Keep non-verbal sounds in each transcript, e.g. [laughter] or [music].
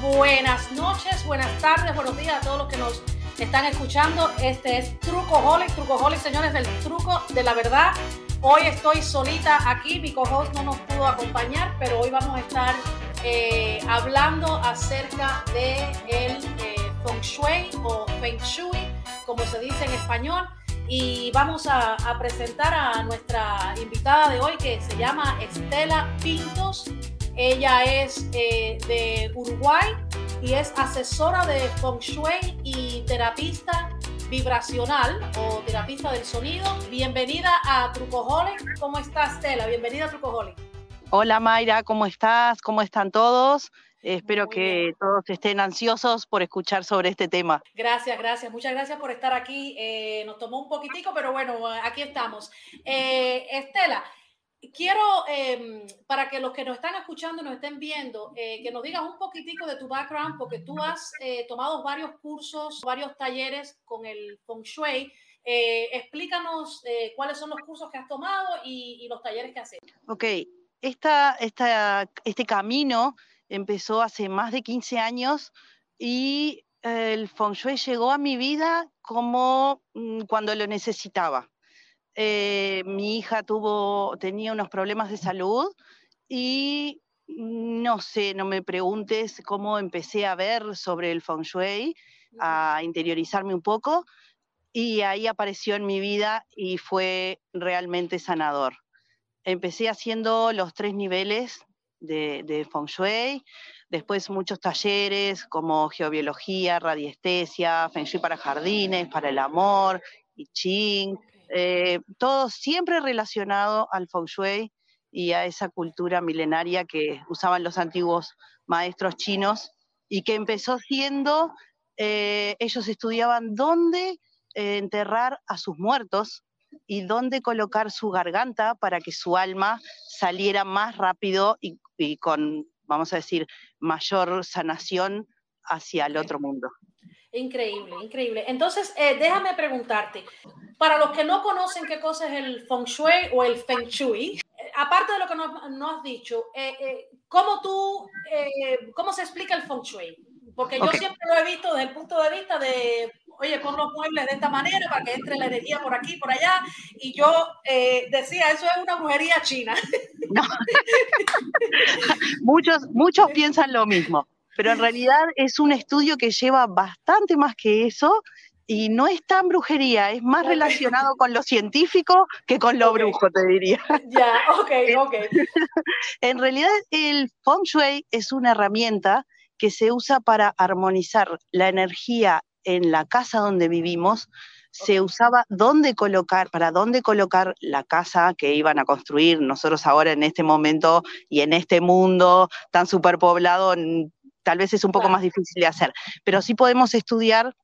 buenas noches, buenas tardes, buenos días a todos los que nos están escuchando. Este es Truco Truco Trucoholic, señores, del truco de la verdad. Hoy estoy solita aquí, mi co-host no nos pudo acompañar, pero hoy vamos a estar eh, hablando acerca de eh, Feng Shui o Feng Shui, como se dice en español. Y vamos a presentar a nuestra invitada de hoy que se llama Estela Pintos. Ella es eh, de Uruguay y es asesora de Feng Shui y terapista vibracional o terapista del sonido. Bienvenida a Trucoholic. ¿Cómo estás, Estela? Bienvenida a Trucoholic. Hola, Mayra. ¿Cómo estás? ¿Cómo están todos? Espero que todos estén ansiosos por escuchar sobre este tema. Gracias, gracias. Muchas gracias por estar aquí. Eh, nos tomó un poquitico, pero bueno, aquí estamos. Eh, Estela, quiero, em, para que los que nos están escuchando y nos estén viendo, eh, que nos digas un poquitico de tu background, porque tú has eh, tomado varios cursos, varios talleres con el Feng Shui. Eh, explícanos cuáles son los cursos que has tomado y, los talleres que has hecho. Ok, esta, esta, este camino empezó hace más de 15 años y el Feng Shui llegó a mi vida como mm, cuando lo necesitaba. Eh, mi hija tuvo, tenía unos problemas de salud y no sé, no me preguntes cómo empecé a ver sobre el feng shui, a interiorizarme un poco y ahí apareció en mi vida y fue realmente sanador. Empecé haciendo los tres niveles de, de feng shui, después muchos talleres como geobiología, radiestesia, feng shui para jardines, para el amor, I Ching, eh, todo siempre relacionado al feng shui y a esa cultura milenaria que usaban los antiguos maestros chinos y que empezó siendo, eh, ellos estudiaban dónde eh, enterrar a sus muertos y dónde colocar su garganta para que su alma saliera más rápido y, y con, vamos a decir, mayor sanación hacia el otro mundo. Increíble, increíble. Entonces, déjame preguntarte, para los que no conocen qué cosa es el feng shui o el feng shui, eh, aparte de lo que nos, has dicho, eh, eh, ¿cómo tú, cómo se explica el feng shui? Porque yo siempre lo he visto desde el punto de vista de, oye, pon los muebles de esta manera para que entre la energía por aquí, por allá. Y yo decía, eso es una brujería china. No. [laughs] muchos, muchos piensan lo mismo, pero en realidad es un estudio que lleva bastante más que eso y no es tan brujería, es más relacionado con lo científico que con lo brujo, te diría. [laughs] Ya, ok, ok. [laughs] en realidad el feng shui es una herramienta que se usa para armonizar la energía en la casa donde vivimos, se usaba dónde colocar, para dónde colocar la casa que iban a construir. Nosotros ahora en este momento y en este mundo tan superpoblado, tal vez es un poco más difícil de hacer, pero sí podemos estudiar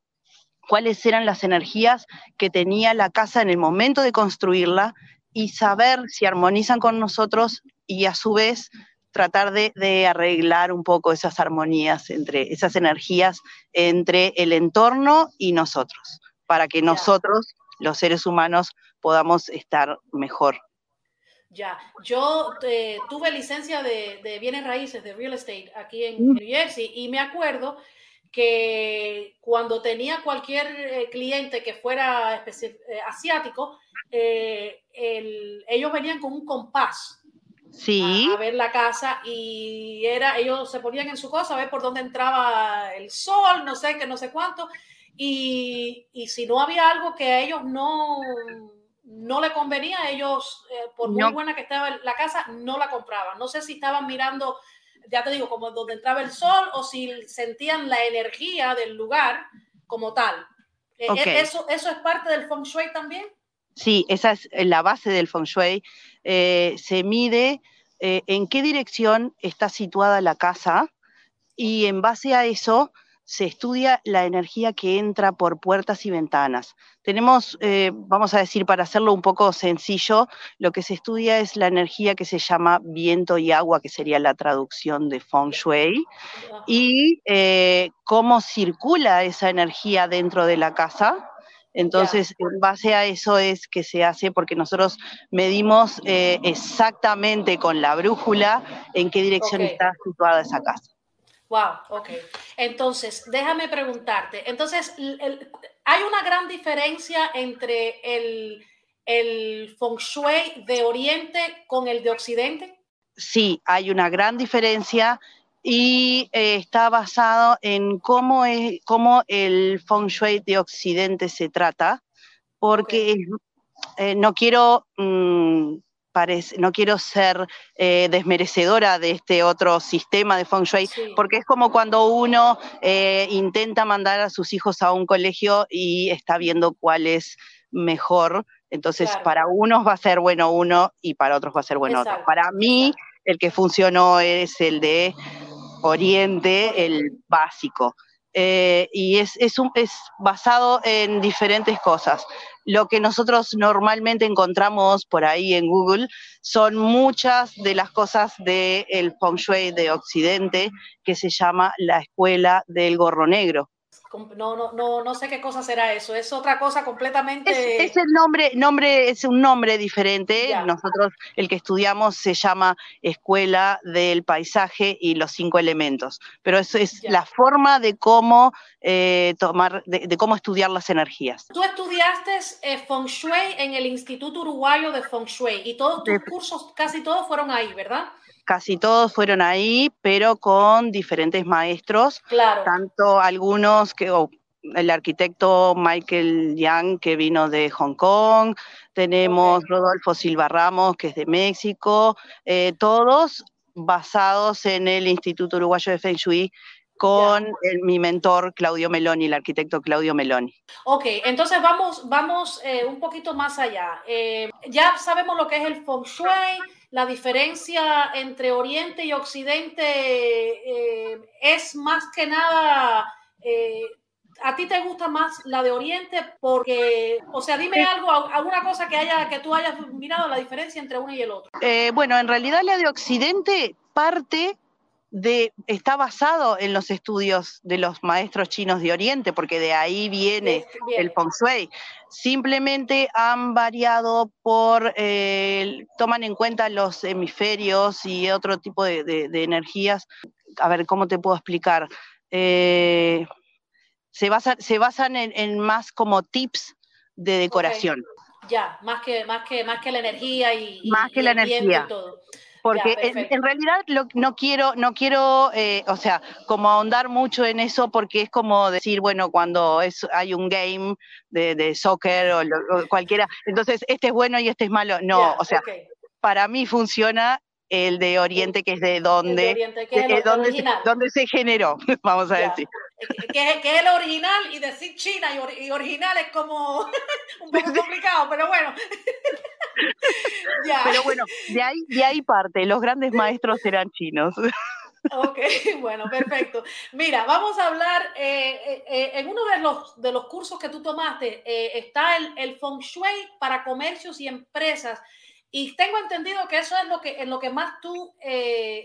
cuáles eran las energías que tenía la casa en el momento de construirla y saber si armonizan con nosotros y a su vez tratar de, arreglar un poco esas armonías entre esas energías entre el entorno y nosotros, para que nosotros, los seres humanos, podamos estar mejor. Ya, yo eh, tuve licencia de, bienes raíces, de real estate, aquí en mm. New Jersey, y me acuerdo que cuando tenía cualquier eh, cliente que fuera eh, asiático, ellos venían con un compás sí. a, ver la casa y era, ellos se ponían en su cosa a ver por dónde entraba el sol, no sé qué, no sé cuánto, y, y si no había algo que a ellos no, no le convenía, ellos, por muy buena que estaba la casa, no la compraban. No sé si estaban mirando ya te digo, como donde entraba el sol o si sentían la energía del lugar como tal. Eh, eh, ¿Eso, ¿Eso es parte del feng shui también? Sí, esa es la base del feng shui. Eh, se mide en qué dirección está situada la casa y en base a eso se estudia la energía que entra por puertas y ventanas. Tenemos, eh, vamos a decir, para hacerlo un poco sencillo, lo que se estudia es la energía que se llama viento y agua, que sería la traducción de feng shui, y eh, cómo circula esa energía dentro de la casa. Entonces, en base a eso es que se hace, porque nosotros medimos eh, exactamente con la brújula en qué dirección está situada esa casa. Wow, ok. Entonces, déjame preguntarte. Entonces, ¿hay una gran diferencia entre el, el feng shui de Oriente con el de Occidente? Sí, hay una gran diferencia y eh, está basado en cómo, es, cómo el feng shui de Occidente se trata, porque eh, no quiero... No quiero ser eh, desmerecedora de este otro sistema de Feng Shui, porque es como cuando uno intenta mandar a sus hijos a un colegio y está viendo cuál es mejor. Entonces, para unos va a ser bueno uno y para otros va a ser bueno otro. Para mí, el que funcionó es el de Oriente, el básico. Eh, y es, es, un, es basado en diferentes cosas. Lo que nosotros normalmente encontramos por ahí en Google son muchas de las cosas del Feng Shui de Occidente, que se llama la escuela del gorro negro no, no, no, no sé qué cosa será eso, es otra cosa completamente... Es, el nombre, nombre, es un nombre diferente, nosotros el que estudiamos se llama Escuela del Paisaje y los Cinco Elementos, pero eso es la forma de cómo eh, tomar, de, cómo estudiar las energías. Tú estudiaste eh, Feng Shui en el Instituto Uruguayo de Feng Shui y todos tus cursos, casi todos fueron ahí, ¿verdad? casi todos fueron ahí, pero con diferentes maestros. Claro. Tanto algunos que, el arquitecto Michael Yang, que vino de Hong Kong, tenemos Rodolfo Silva Ramos, que es de México, eh, todos basados en el Instituto Uruguayo de Feng Shui, con mi mentor Claudio Meloni, el arquitecto Claudio Meloni. Ok, entonces vamos, vamos eh, un poquito más allá. Eh, ya sabemos lo que es el Feng Shui, la diferencia entre Oriente y Occidente es más que nada, eh, ¿a ti te gusta más la de Oriente? Porque, o sea, dime algo, alguna cosa que, haya, que tú hayas mirado la diferencia entre uno y el otro. Eh, bueno, en realidad la de Occidente parte está basado en los estudios de los maestros chinos de Oriente, porque de ahí viene el Feng Shui. Simplemente han variado por, eh, toman en cuenta los hemisferios y otro tipo de, energías. A ver, ¿cómo te puedo explicar? Eh, se, se basan en, más como tips de decoración. Ya, más que, más, que, más que la energía y, más que la energía. todo. Porque en, realidad no quiero, no quiero, eh, o sea, como ahondar mucho en eso porque es como decir, bueno, cuando es, hay un game de, soccer o, cualquiera, entonces este es bueno y este es malo. No, o sea, para mí funciona el de Oriente, que es de donde, donde, se, generó, [laughs] vamos a decir. Que, que, es el original y decir China y, original es como [laughs] un poco complicado, pero bueno. [laughs] Pero bueno, de ahí, de ahí parte, los grandes maestros eran chinos. Ok, bueno, perfecto. Mira, vamos a hablar, eh, eh, eh, en uno de los, de los cursos que tú tomaste está el, el Feng Shui para comercios y empresas. Y tengo entendido que eso es lo que, en lo que más tú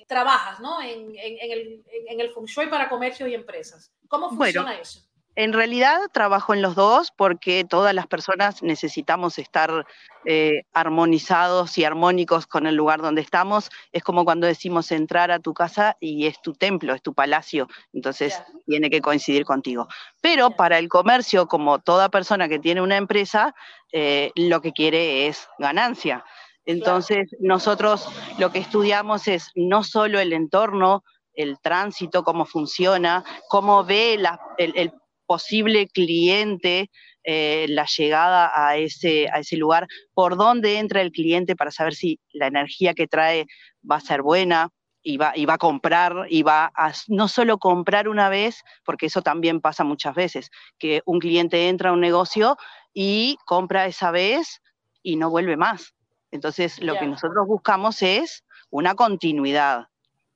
trabajas, ¿no? En, en, el, en, el Feng Shui para comercios y empresas. ¿Cómo funciona eso? En realidad trabajo en los dos porque todas las personas necesitamos estar eh, armonizados y armónicos con el lugar donde estamos. Es como cuando decimos entrar a tu casa y es tu templo, es tu palacio, entonces tiene que coincidir contigo. Pero para el comercio, como toda persona que tiene una empresa, eh, lo que quiere es ganancia. Entonces nosotros lo que estudiamos es no solo el entorno, el tránsito, cómo funciona, cómo ve el, posible cliente eh, la llegada a ese, a ese lugar, por dónde entra el cliente para saber si la energía que trae va a ser buena y va, y va a comprar y va a no solo comprar una vez, porque eso también pasa muchas veces, que un cliente entra a un negocio y compra esa vez y no vuelve más. Entonces, lo que nosotros buscamos es una continuidad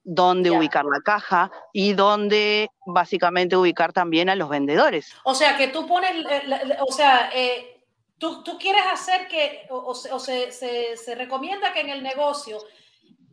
dónde ubicar la caja y dónde básicamente ubicar también a los vendedores. O sea, que tú pones, eh, o sea, eh, tú, tú, quieres hacer que, o, se, se, recomienda que en el negocio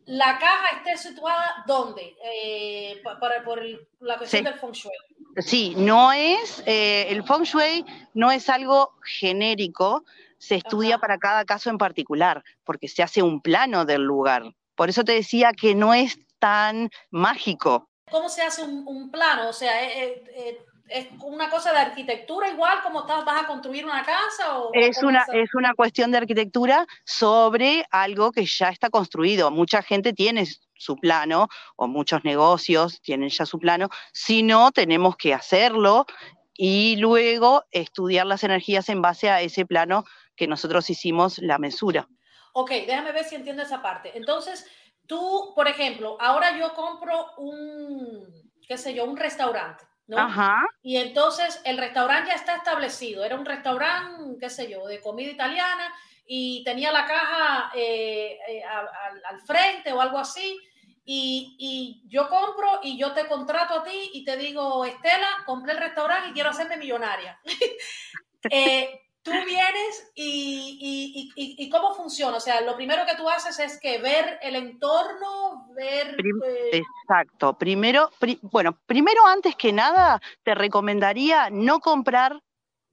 la caja esté situada dónde, eh, para, por la cuestión del feng shui. Sí, no es, el feng shui no es algo genérico, se estudia para cada caso en particular, porque se hace un plano del lugar. Por eso te decía que no es tan mágico. ¿Cómo se hace un, plano? O sea, eh, eh, ¿es una cosa de arquitectura igual como estás, vas a construir una casa? O, es, una, es una cuestión de arquitectura sobre algo que ya está construido. Mucha gente tiene su plano o muchos negocios tienen ya su plano. Si no, tenemos que hacerlo y luego estudiar las energías en base a ese plano que nosotros hicimos la mesura. Ok, déjame ver si entiendo esa parte. Entonces, tú, por ejemplo, ahora yo compro un, qué sé yo, un restaurante. ¿no? Ajá. Y entonces el restaurante ya está establecido. Era un restaurante, qué sé yo, de comida italiana y tenía la caja eh, eh, al, frente o algo así. Y, y, yo compro y yo te contrato a ti y te digo, Estela, compré el restaurante y quiero hacerme millonaria. [laughs] eh, tú vienes y, y, y, cómo funciona. O sea, lo primero que tú haces es que ver el entorno, ver... Eh, exacto. Primero, bueno, primero antes que nada, te recomendaría no comprar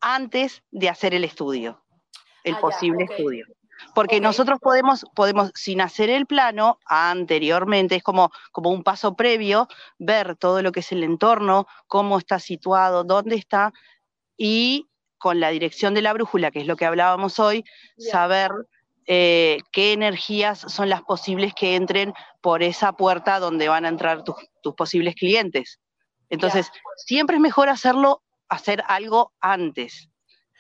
antes de hacer el estudio, el ah, posible estudio. Porque nosotros podemos, podemos, sin hacer el plano anteriormente, es como, como un paso previo, ver todo lo que es el entorno, cómo está situado, dónde está, y con la dirección de la brújula, que es lo que hablábamos hoy, saber eh, qué energías son las posibles que entren por esa puerta donde van a entrar tus, posibles clientes. Entonces, siempre es mejor hacerlo, hacer algo antes,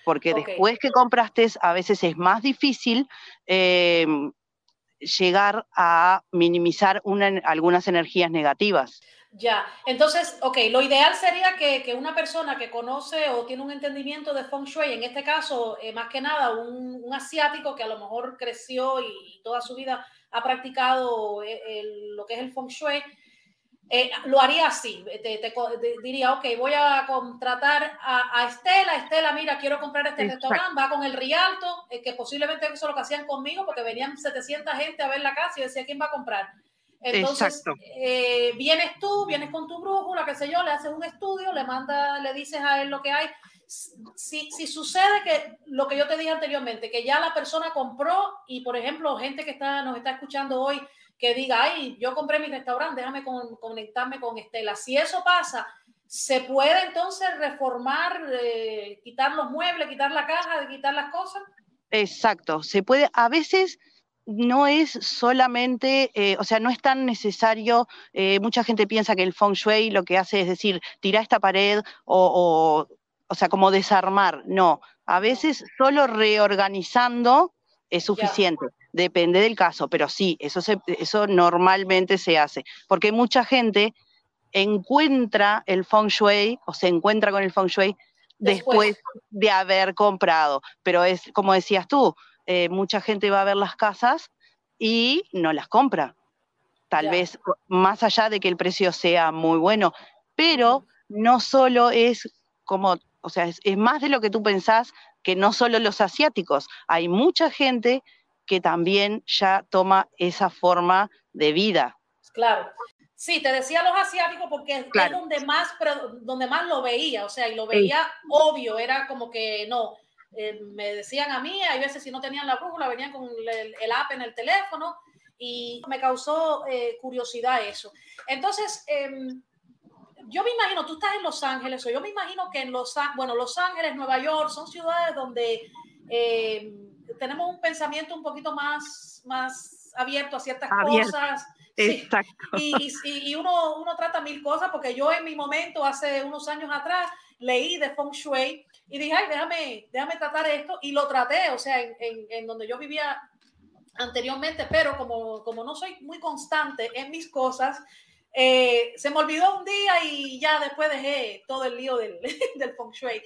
porque después que compraste, a veces es más difícil em, llegar a minimizar algunas energías negativas. Ya, entonces, ok, lo ideal sería que, una persona que conoce o tiene un entendimiento de Feng Shui, en este caso, eh, más que nada, un, asiático que a lo mejor creció y, toda su vida ha practicado eh, lo que es el Feng Shui, eh, lo haría así. Te, diría, ok, voy a contratar a, Estela. Estela, mira, quiero comprar este restaurante. Va con el Rialto, que posiblemente eso es lo que hacían conmigo, porque venían 700 gente a ver la casa y decía, ¿quién va a comprar? Entonces, eh, vienes tú, vienes con tu brújula, qué sé yo, le haces un estudio, le manda, le dices a él lo que hay. Si, si, sucede que lo que yo te dije anteriormente, que ya la persona compró y, por ejemplo, gente que está, nos está escuchando hoy, que diga, ay, yo compré mi restaurante, déjame conectarme con Estela. Si eso pasa, ¿se puede entonces reformar, eh, quitar los muebles, quitar la caja, quitar las cosas? Exacto, se puede, a veces no es solamente, eh, o sea, no es tan necesario, eh, mucha gente piensa que el feng shui lo que hace es decir, tira esta pared o, o, sea, como desarmar, no, a veces solo reorganizando es suficiente, depende del caso, pero sí, eso, eso normalmente se hace, porque mucha gente encuentra el feng shui o se encuentra con el feng shui después, después de haber comprado, pero es como decías tú, eh, mucha gente va a ver las casas y no las compra. Tal vez más allá de que el precio sea muy bueno, pero no solo es como, o sea, es, más de lo que tú pensás que no solo los asiáticos, hay mucha gente que también ya toma esa forma de vida. Claro. Sí, te decía los asiáticos porque es donde más, donde más lo veía, o sea, y lo veía obvio, era como que no, eh, me decían a mí, hay veces si no tenían la brújula, venían con el, app en el teléfono y me causó eh, curiosidad eso. Entonces, em, yo me imagino, tú estás en Los Ángeles, o yo me imagino que en Los, bueno, Los Ángeles, Nueva York, son ciudades donde em, tenemos un pensamiento un poquito más, más abierto a ciertas cosas. Exacto. Y, y, uno, uno trata mil cosas, porque yo en mi momento, hace unos años atrás, leí de Feng Shui y dije, ay, déjame, déjame tratar esto y lo traté, o sea, en, en, donde yo vivía anteriormente, pero como, como no soy muy constante en mis cosas, eh, se me olvidó un día y ya después dejé todo el lío del, [laughs] del feng shui.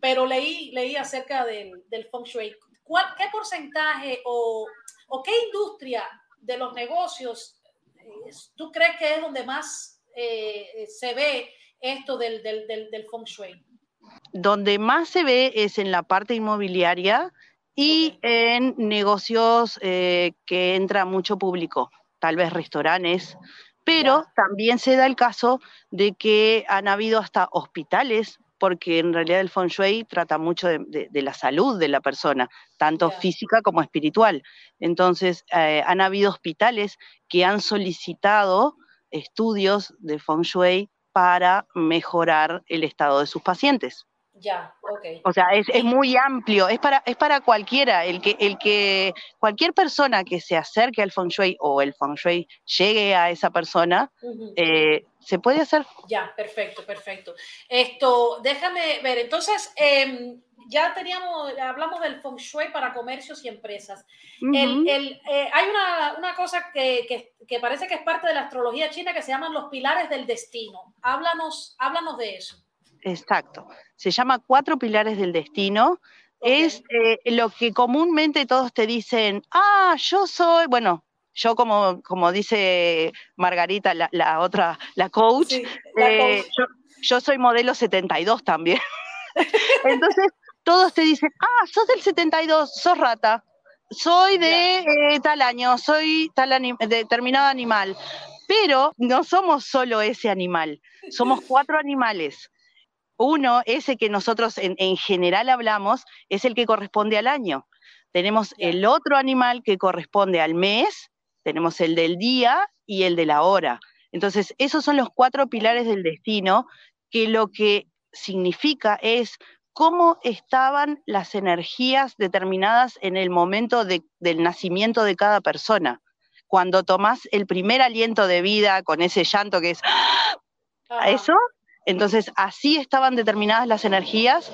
Pero leí, leí acerca del, del feng shui. ¿Cuál, ¿Qué porcentaje o, o, qué industria de los negocios eh, tú crees que es donde más eh, se ve esto del, del, del, feng shui? Donde más se ve es en la parte inmobiliaria y en negocios eh, que entra mucho público, tal vez restaurantes, pero también se da el caso de que han habido hasta hospitales, porque en realidad el feng shui trata mucho de, la salud de la persona, tanto física como espiritual. Entonces, eh, han habido hospitales que han solicitado estudios de Feng Shui para mejorar el estado de sus pacientes. Ya, ok. O sea, es, muy amplio, es para, es para cualquiera, el que, el que, cualquier persona que se acerque al Feng Shui o el Feng Shui llegue a esa persona, eh, se puede hacer. Ya, perfecto, perfecto. Esto, déjame ver, entonces, em, ya teníamos, hablamos del Feng Shui para comercios y empresas. el, eh, hay una, una cosa que, que, que, parece que es parte de la astrología china que se llaman los pilares del destino. Háblanos, háblanos de eso. Exacto. Se llama Cuatro Pilares del Destino. Es eh, lo que comúnmente todos te dicen, ah, yo soy, bueno, yo como, como dice Margarita, la, otra, la coach, eh, Yo, soy modelo 72 también. [laughs] Entonces, todos te dicen, ah, sos del 72, sos rata, soy de eh, tal año, soy tal determinado animal. Pero no somos solo ese animal, somos cuatro animales. Uno, ese que nosotros en, general hablamos, es el que corresponde al año. Tenemos el otro animal que corresponde al mes, tenemos el del día y el de la hora. Entonces, esos son los cuatro pilares del destino que lo que significa es cómo estaban las energías determinadas en el momento del nacimiento de cada persona. Cuando tomás el primer aliento de vida con ese llanto que es, ¡ah! eso entonces, así estaban determinadas las energías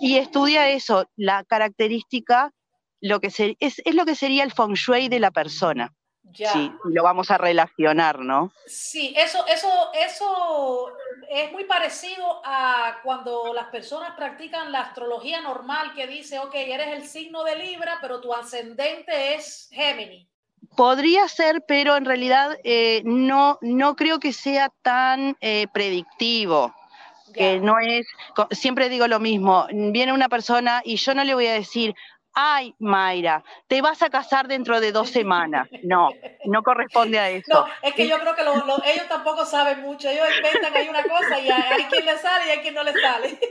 y estudia eso, la característica, lo que es, lo que sería el feng shui de la persona. Ya. Sí, lo vamos a relacionar, ¿no? Sí, eso, eso, eso es muy parecido a cuando las personas practican la astrología normal que dice, ok, eres el signo de Libra, pero tu ascendente es Géminis. Podría ser, pero en realidad eh, no, no creo que sea tan eh, predictivo. Que no es, siempre digo lo mismo, viene una persona y yo no le voy a decir, ay, Mayra, te vas a casar dentro de dos semanas. No, no corresponde a eso. [laughs] No, es que yo creo que ellos tampoco saben mucho. Ellos inventan hay una cosa y hay, quien le sale y hay quien no le sale. [laughs]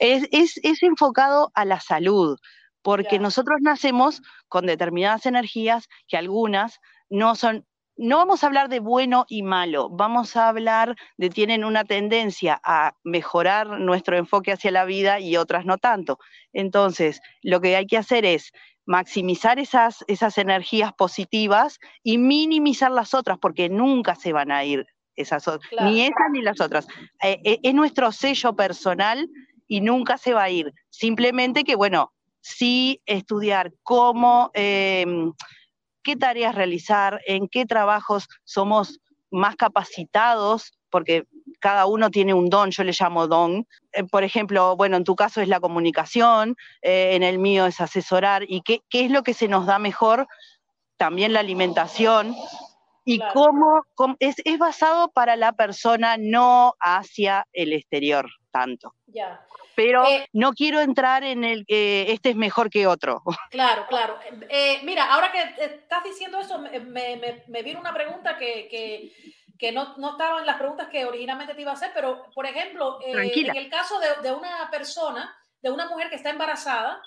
Es, es, es enfocado a la salud porque nosotros nacemos con determinadas energías que algunas no son, no vamos a hablar de bueno y malo, vamos a hablar de tienen una tendencia a mejorar nuestro enfoque hacia la vida y otras no tanto. Entonces, lo que hay que hacer es maximizar esas, esas energías positivas y minimizar las otras, porque nunca se van a ir esas otras, ni esas ni las otras. Eh, eh, es nuestro sello personal y nunca se va a ir. Simplemente que, bueno, sí estudiar cómo, em, qué tareas realizar, en qué trabajos somos más capacitados, porque cada uno tiene un don, yo le llamo don. Eh, por ejemplo, bueno, en tu caso es la comunicación, eh, en el mío es asesorar, y qué, es lo que se nos da mejor, también la alimentación, y cómo, es, es, basado para la persona, no hacia el exterior tanto. Ya pero eh, no quiero entrar en el que este es mejor que otro. [laughs] Claro, claro. Eh, mira, ahora que estás diciendo eso, me, me, vino una pregunta que, que, que no, no, estaba en las preguntas que originalmente te iba a hacer, pero, por ejemplo, eh, en el caso de, de, una persona, de una mujer que está embarazada,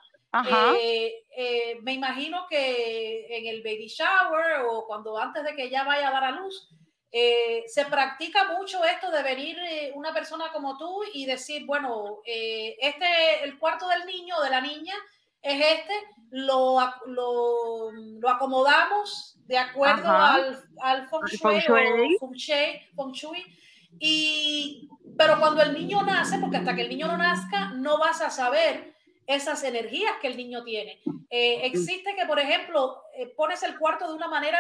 me imagino que en el baby shower o cuando antes de que ella vaya a dar a luz, eh, se practica mucho esto de venir eh, una persona como tú y decir, bueno, eh, este, el cuarto del niño o de la niña es este, lo, lo, lo acomodamos de acuerdo al, al feng, shui, y, pero cuando el niño nace, porque hasta que el niño no nazca, no vas a saber esas energías que el niño tiene. existe que, por ejemplo, pones el cuarto de una manera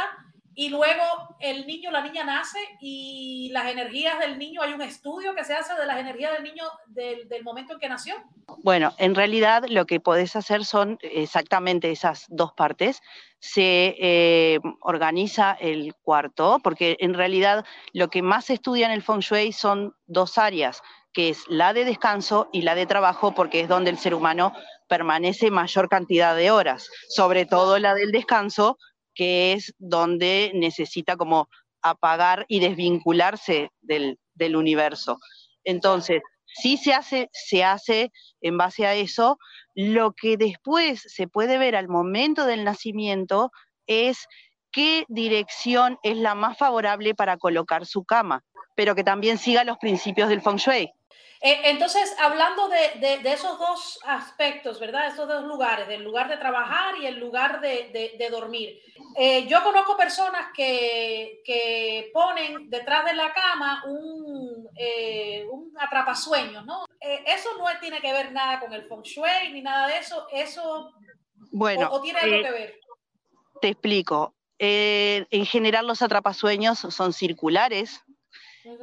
y luego el niño, la niña nace y las energías del niño, hay un estudio que se hace de las energías del niño del, momento en que nació. Bueno, en realidad lo que podés hacer son exactamente esas dos partes. Se eh, organiza el cuarto, porque en realidad lo que más se estudia en el Feng Shui son dos áreas, que es la de descanso y la de trabajo, porque es donde el ser humano permanece mayor cantidad de horas, sobre todo la del descanso, que es donde necesita como apagar y desvincularse del, universo. Entonces, si se hace, se hace en base a eso. Lo que después se puede ver al momento del nacimiento es qué dirección es la más favorable para colocar su cama, pero que también siga los principios del feng shui. Eh, entonces, hablando de, esos dos aspectos, ¿verdad? Esos dos lugares, del lugar de trabajar y el lugar de, dormir. Eh, yo conozco personas que, ponen detrás de la cama un, eh, un atrapasueños, ¿no? eso no tiene que ver nada con el feng shui ni nada de eso. Eso. Bueno. o tiene algo que ver? Te explico. en general, los atrapasueños son circulares,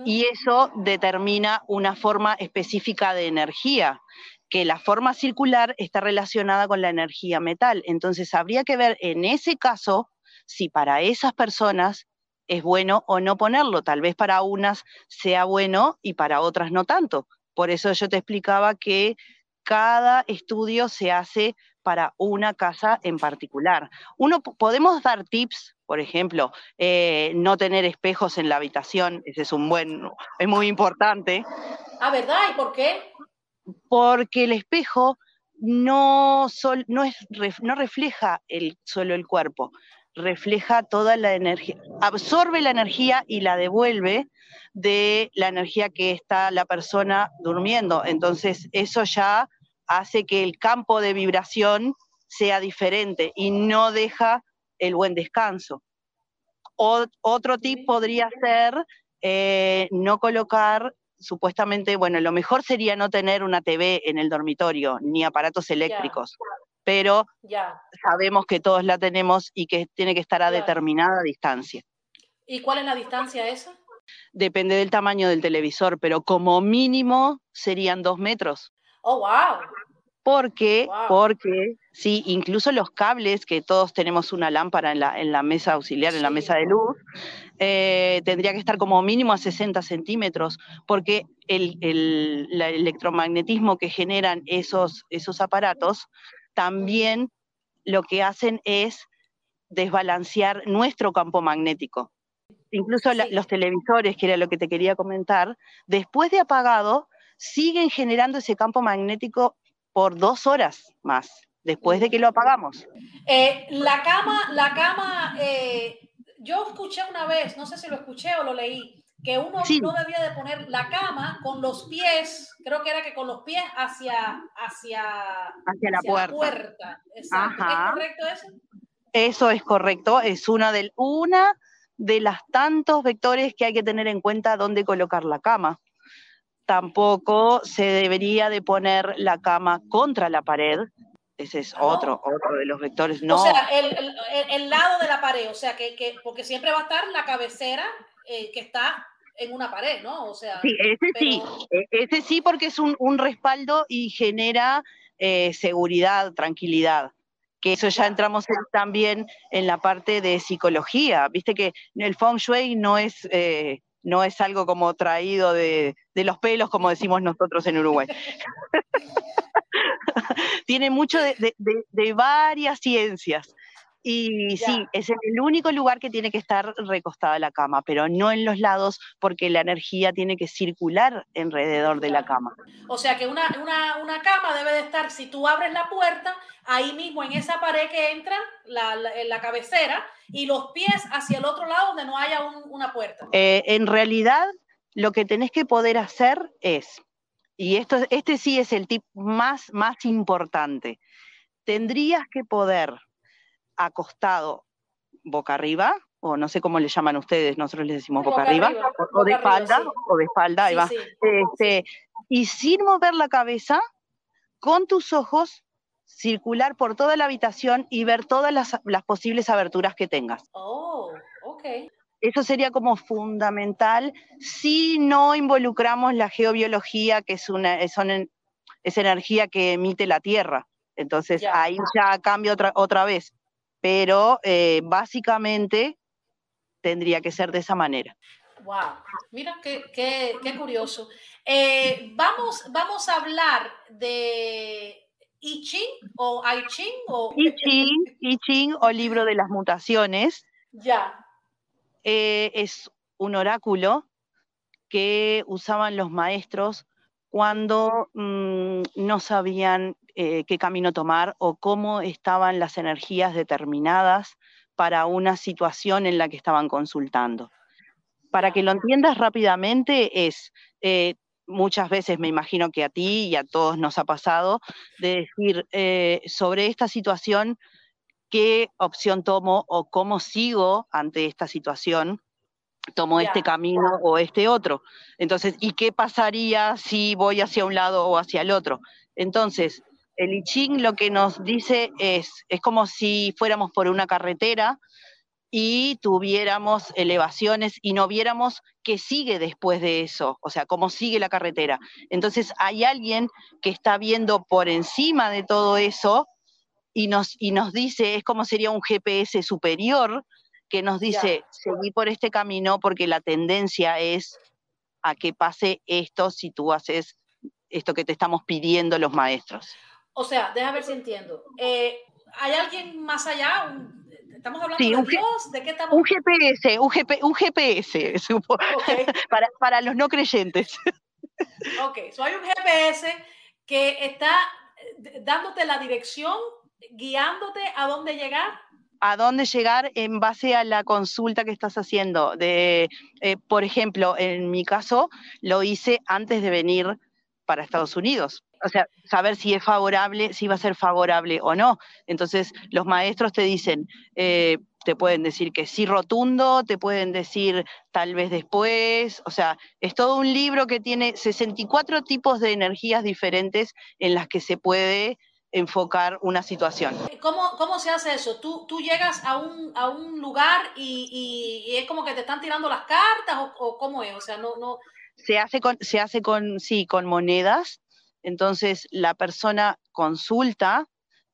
y eso determina una forma específica de energía, que la forma circular está relacionada con la energía metal. Entonces habría que ver en ese caso si para esas personas es bueno o no ponerlo. Tal vez para unas sea bueno y para otras no tanto. Por eso yo te explicaba que cada estudio se hace para una casa en particular. Uno podemos dar tips, por ejemplo, eh, no tener espejos en la habitación, ese es un buen, es muy importante. Ah, ¿verdad? ¿Y por qué? Porque el espejo no, no, es, no refleja el, solo el cuerpo, refleja toda la energía, absorbe la energía y la devuelve de la energía que está la persona durmiendo. Entonces, eso ya hace que el campo de vibración sea diferente y no deja el buen descanso. otro tip podría ser eh, no colocar, supuestamente, bueno, lo mejor sería no tener una TV en el dormitorio, ni aparatos eléctricos, pero sabemos que todos la tenemos y que tiene que estar a determinada distancia. ¿Y cuál es la distancia esa? Depende del tamaño del televisor, pero como mínimo serían dos metros. Oh, wow. Porque, porque, sí, incluso los cables, que todos tenemos una lámpara en la, en la mesa auxiliar, en la mesa de luz, eh, tendría que estar como mínimo a 60 centímetros, porque el, el, electromagnetismo que generan esos, esos aparatos también lo que hacen es desbalancear nuestro campo magnético. Incluso los televisores, que era lo que te quería comentar, después de apagado, siguen generando ese campo magnético por dos horas más, después de que lo apagamos. Eh, la cama, la cama, eh, yo escuché una vez, no sé si lo escuché o lo leí, que uno no debía de poner la cama con los pies, creo que era que con los pies hacia, hacia, hacia, la, puerta. ¿Es correcto eso? Eso es correcto, es una de, una de las tantos vectores que hay que tener en cuenta dónde colocar la cama tampoco se debería de poner la cama contra la pared. Ese es otro, otro de los vectores. No. O sea, el, lado de la pared, o sea, que, porque siempre va a estar la cabecera eh, que está en una pared, ¿no? O sea, sí, ese sí, e, ese sí porque es un, respaldo y genera eh, seguridad, tranquilidad que eso ya entramos también en la parte de psicología. Viste que el feng shui no es eh, no es algo como traído de, los pelos, como decimos nosotros en Uruguay. [laughs] [laughs] Tiene mucho de, varias ciencias. Y sí, es el único lugar que tiene que estar recostada la cama, pero no en los lados porque la energía tiene que circular alrededor de la cama. O sea que una, una, cama debe de estar, si tú abres la puerta, ahí mismo en esa pared que entra, la, la, cabecera, y los pies hacia el otro lado donde no haya una puerta. Eh, en realidad, lo que tenés que poder hacer es, y esto, este sí es el tip más, más importante, tendrías que poder acostado boca arriba, o no sé cómo le llaman ustedes, nosotros les decimos boca, arriba, o, de espalda, o de espalda, ahí va. Este, y sin mover la cabeza, con tus ojos, circular por toda la habitación y ver todas las, posibles aberturas que tengas. Oh, ok. Eso sería como fundamental si no involucramos la geobiología, que es, una, son es energía que emite la Tierra. Entonces ahí ya cambia otra, otra vez pero eh, básicamente tendría que ser de esa manera. Wow, mira qué, qué, qué curioso. Eh, vamos, vamos a hablar de I Ching o I Ching o I Ching, I Ching o libro de las mutaciones. Ya. Eh, es un oráculo que usaban los maestros cuando mm, no sabían eh, qué camino tomar o cómo estaban las energías determinadas para una situación en la que estaban consultando. Para que lo entiendas rápidamente es, eh, muchas veces me imagino que a ti y a todos nos ha pasado, de decir sobre esta situación, qué opción tomo o cómo sigo ante esta situación, tomo este camino o este otro. Entonces, ¿y qué pasaría si voy hacia un lado o hacia el otro? Entonces, el I Ching lo que nos dice es, es como si fuéramos por una carretera y tuviéramos elevaciones y no viéramos qué sigue después de eso, o sea, cómo sigue la carretera. Entonces hay alguien que está viendo por encima de todo eso y nos, y nos dice, es como sería un GPS superior que nos dice, seguí por este camino porque la tendencia es a que pase esto si tú haces esto que te estamos pidiendo los maestros. O sea, déjame ver si entiendo. Eh, ¿Hay alguien más allá, ¿Estamos hablando de Dios? ¿De qué estamos? Un GPS, un, un GPS, [laughs] [laughs] para, para, los no creyentes. Ok, so hay un GPS que está eh, dándote la dirección, guiándote a dónde llegar. A dónde llegar en base a la consulta que estás haciendo. De, eh, por ejemplo, en mi caso, lo hice antes de venir para Estados Unidos o sea, saber si es favorable, si va a ser favorable o no. Entonces, los maestros te dicen, eh, te pueden decir que sí rotundo, te pueden decir tal vez después, o sea, es todo un libro que tiene 64 tipos de energías diferentes en las que se puede enfocar una situación. ¿Cómo, cómo se hace eso? ¿Tú, tú llegas a un, a un lugar y, y, es como que te están tirando las cartas o, o cómo es? O sea, no... no... Se hace con, se hace con, sí, con monedas, entonces la persona consulta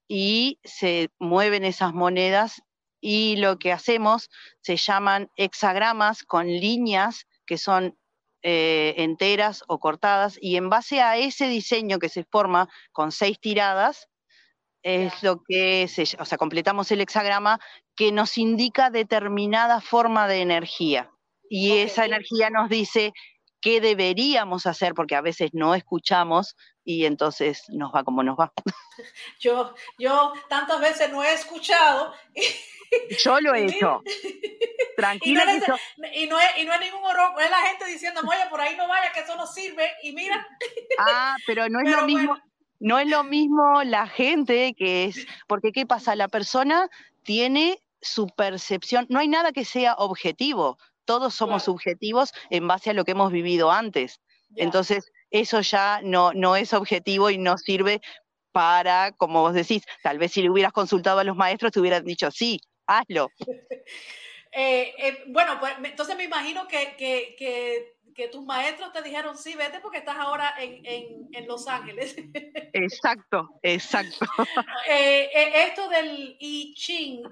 y se mueven esas monedas y lo que hacemos se llaman hexagramas con líneas que son eh, enteras o cortadas y en base a ese diseño que se forma con seis tiradas es lo que se, o sea, completamos el hexagrama que nos indica determinada forma de energía. Y esa energía nos dice qué deberíamos hacer, porque a veces no escuchamos y entonces nos va como nos va. [laughs] Yo, yo tantas veces no he escuchado. Yo lo he hecho. [laughs] Tranquila. Y no, es, y no es ningún horror, es la gente diciendo, oye, por ahí no vaya, que eso no sirve, y mira. Ah, pero no es lo mismo. No es lo mismo la gente que es, porque ¿qué pasa? La persona tiene su percepción, no hay nada que sea objetivo, todos somos subjetivos en base a lo que hemos vivido antes. Entonces, eso ya no, no es objetivo y no sirve para, como vos decís, tal vez si le hubieras consultado a los maestros te hubieran dicho, sí, hazlo. [laughs] Eh, eh, bueno, pues entonces me imagino que, que, tus maestros te dijeron, sí, vete porque estás ahora en, en, Los Ángeles. Exacto, exacto. [laughs] Eh, esto del I Ching,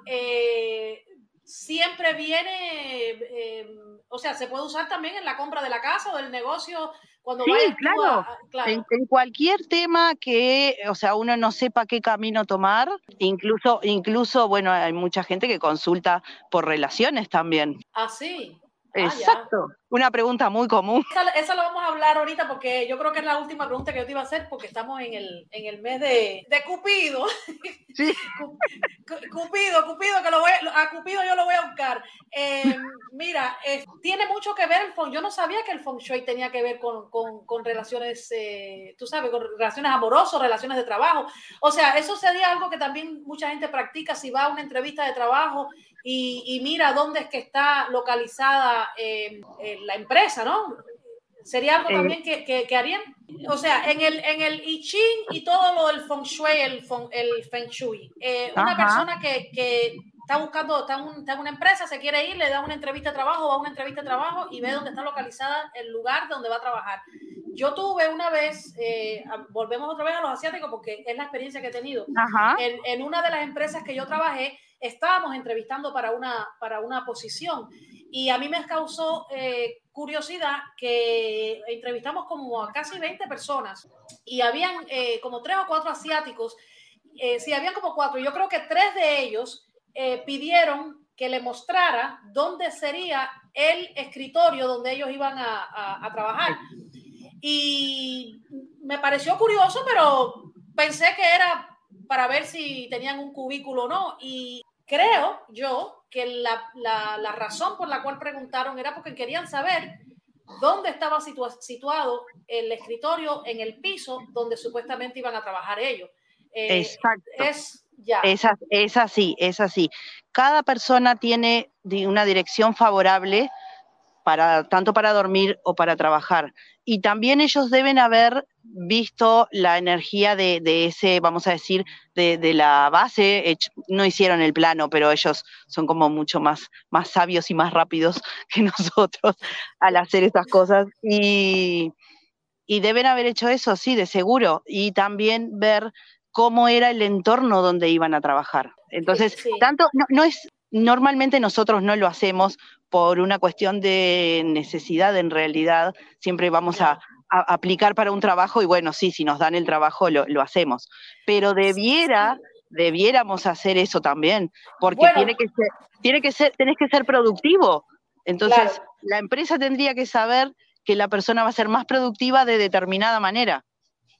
siempre viene, o sea, se puede usar también en la compra de la casa o del negocio cuando sí, claro. claro. En, cualquier tema que, o sea, uno no sepa qué camino tomar, incluso, incluso, bueno, hay mucha gente que consulta por relaciones también. Ah, sí. Ah, Exacto. Una pregunta muy común. Esa, lo vamos a hablar ahorita porque yo creo que es la última pregunta que yo te iba a hacer porque estamos en el, en el mes de, de Cupido. Sí. Cupido, Cupido, que lo voy, a Cupido yo lo voy a buscar. Em, mira, tiene mucho que ver el feng Yo no sabía que el feng shui tenía que ver con, con, con relaciones, eh, tú sabes, con relaciones amorosas, relaciones de trabajo. O sea, eso sería algo que también mucha gente practica si va a una entrevista de trabajo y, mira dónde es que está localizada eh, eh, la empresa, ¿no? Sería algo también que, que, harían. O sea, en el, en el I Ching y todo lo del Feng Shui, el, el Feng Shui. Eh, una persona que, que, está buscando, está, en una empresa, se quiere ir, le da una entrevista de trabajo, va a una entrevista de trabajo y ve dónde está localizada el lugar donde va a trabajar. Yo tuve una vez, volvemos otra vez a los asiáticos porque es la experiencia que he tenido. En, en, una de las empresas que yo trabajé, estábamos entrevistando para una, para una posición y a mí me causó eh, curiosidad que entrevistamos como a casi 20 personas y habían eh, como tres o cuatro asiáticos, eh, sí, habían como cuatro, yo creo que tres de ellos pidieron que le mostrara dónde sería el escritorio donde ellos iban a, a trabajar. Y me pareció curioso, pero pensé que era para ver si tenían un cubículo o no. Y creo yo que la, la, razón por la cual preguntaron era porque querían saber dónde estaba situado el escritorio en el piso donde supuestamente iban a trabajar ellos. Eh, Exacto. Es, ya. Es, así, es así. Cada persona tiene una dirección favorable para, tanto para dormir o para trabajar. Y también ellos deben haber visto la energía de, ese, vamos a decir, de, la base. No hicieron el plano, pero ellos son como mucho más, más sabios y más rápidos [laughs] que nosotros al hacer estas cosas. Y, y deben haber hecho eso, sí, de seguro. Y también ver cómo era el entorno donde iban a trabajar. Entonces, tanto, no, es, normalmente nosotros no lo hacemos por una cuestión de necesidad en realidad, siempre vamos a, aplicar para un trabajo y bueno, sí, si nos dan el trabajo lo, hacemos, pero debiera, debiéramos hacer eso también, porque tiene que ser, tiene que ser, tenés que ser productivo. Entonces, la empresa tendría que saber que la persona va a ser más productiva de determinada manera.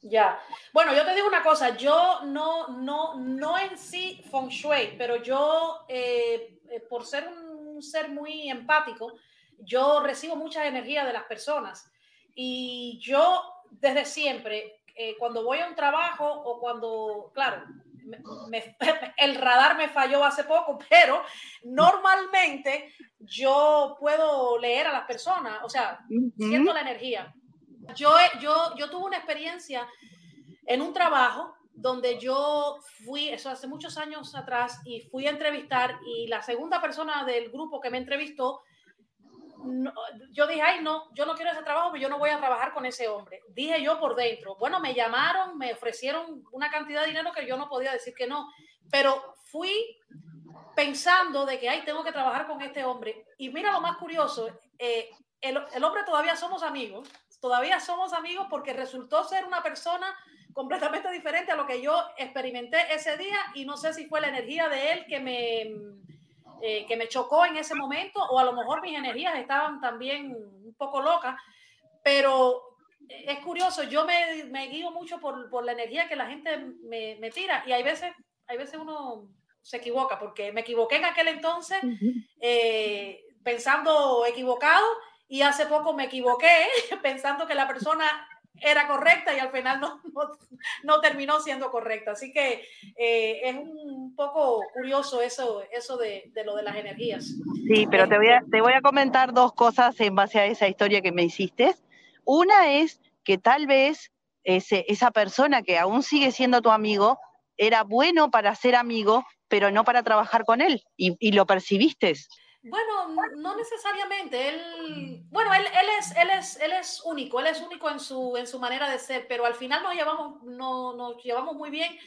Ya. Bueno, yo te digo una cosa, yo no, no, no en sí feng shui, pero yo, eh, eh, por ser un ser muy empático, yo recibo mucha energía de las personas. Y yo, desde siempre, eh, cuando voy a un trabajo o cuando, claro, [laughs] el radar me falló hace poco, pero normalmente yo puedo leer a las personas, o sea, siento la energía. Yo, yo, yo tuve una experiencia en un trabajo donde yo fui, eso hace muchos años atrás, y fui a entrevistar y la segunda persona del grupo que me entrevistó, yo dije, ay, no, yo no quiero ese trabajo, pero yo no voy a trabajar con ese hombre. Dije yo por dentro, bueno, me llamaron, me ofrecieron una cantidad de dinero que yo no podía decir que no, pero fui pensando de que, ay, tengo que trabajar con este hombre. Y mira lo más curioso, eh, el, el hombre todavía somos amigos, todavía somos amigos porque resultó ser una persona completamente diferente a lo que yo experimenté ese día y no sé si fue la energía de él que me, eh, que me chocó en ese momento o a lo mejor mis energías estaban también un poco locas, pero es curioso, yo me, me guío mucho por, por, la energía que la gente me, me, tira y hay veces, hay veces uno se equivoca porque me equivoqué en aquel entonces eh, pensando equivocado y hace poco me equivoqué [laughs] pensando que la persona era correcta y al final [laughs] no, no, terminó siendo correcta. Así que eh, es un poco curioso eso, eso de, de, lo de las energías. Sí, pero te voy, a, te voy a comentar dos cosas en base a esa historia que me hiciste. Una es que tal vez ese, esa persona que aún sigue siendo tu amigo era bueno para ser amigo, pero no para trabajar con él y, y lo percibiste. Bueno, no necesariamente. Él, bueno, él, él, es, él, es, él es único, él es único en su, en su manera de ser, pero al final nos llevamos, no, nos llevamos muy bien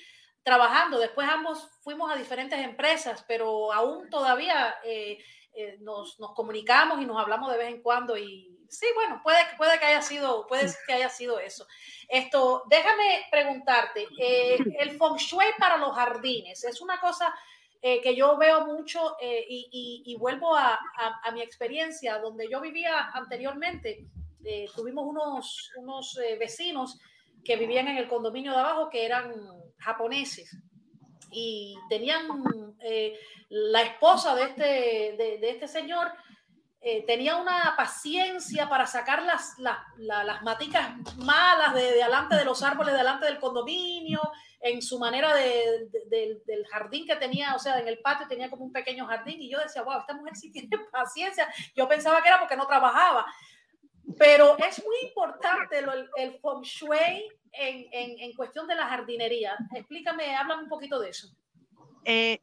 trabajando. Después ambos fuimos a diferentes empresas, pero aún todavía eh, eh, nos, nos, comunicamos y nos hablamos de vez en cuando. Y sí, bueno, puede, puede que haya sido, puede que haya sido eso. Esto, déjame preguntarte, eh, el feng shui para los jardines es una cosa eh, que yo veo mucho eh, y, vuelvo a, mi experiencia donde yo vivía anteriormente. Eh, tuvimos unos, unos vecinos que vivían en el condominio de abajo que eran japoneses y tenían la esposa de este, de, este señor. tenía una paciencia para sacar las, las, las, maticas malas de, de delante de los árboles, delante del condominio, en su manera de, del jardín que tenía, o sea, en el patio tenía como un pequeño jardín y yo decía, wow, esta mujer sí [laughs] tiene paciencia. Yo pensaba que era porque no trabajaba. Pero es muy importante el, el feng shui en, en, en, cuestión de la jardinería. Explícame, háblame un poquito de eso. Eh,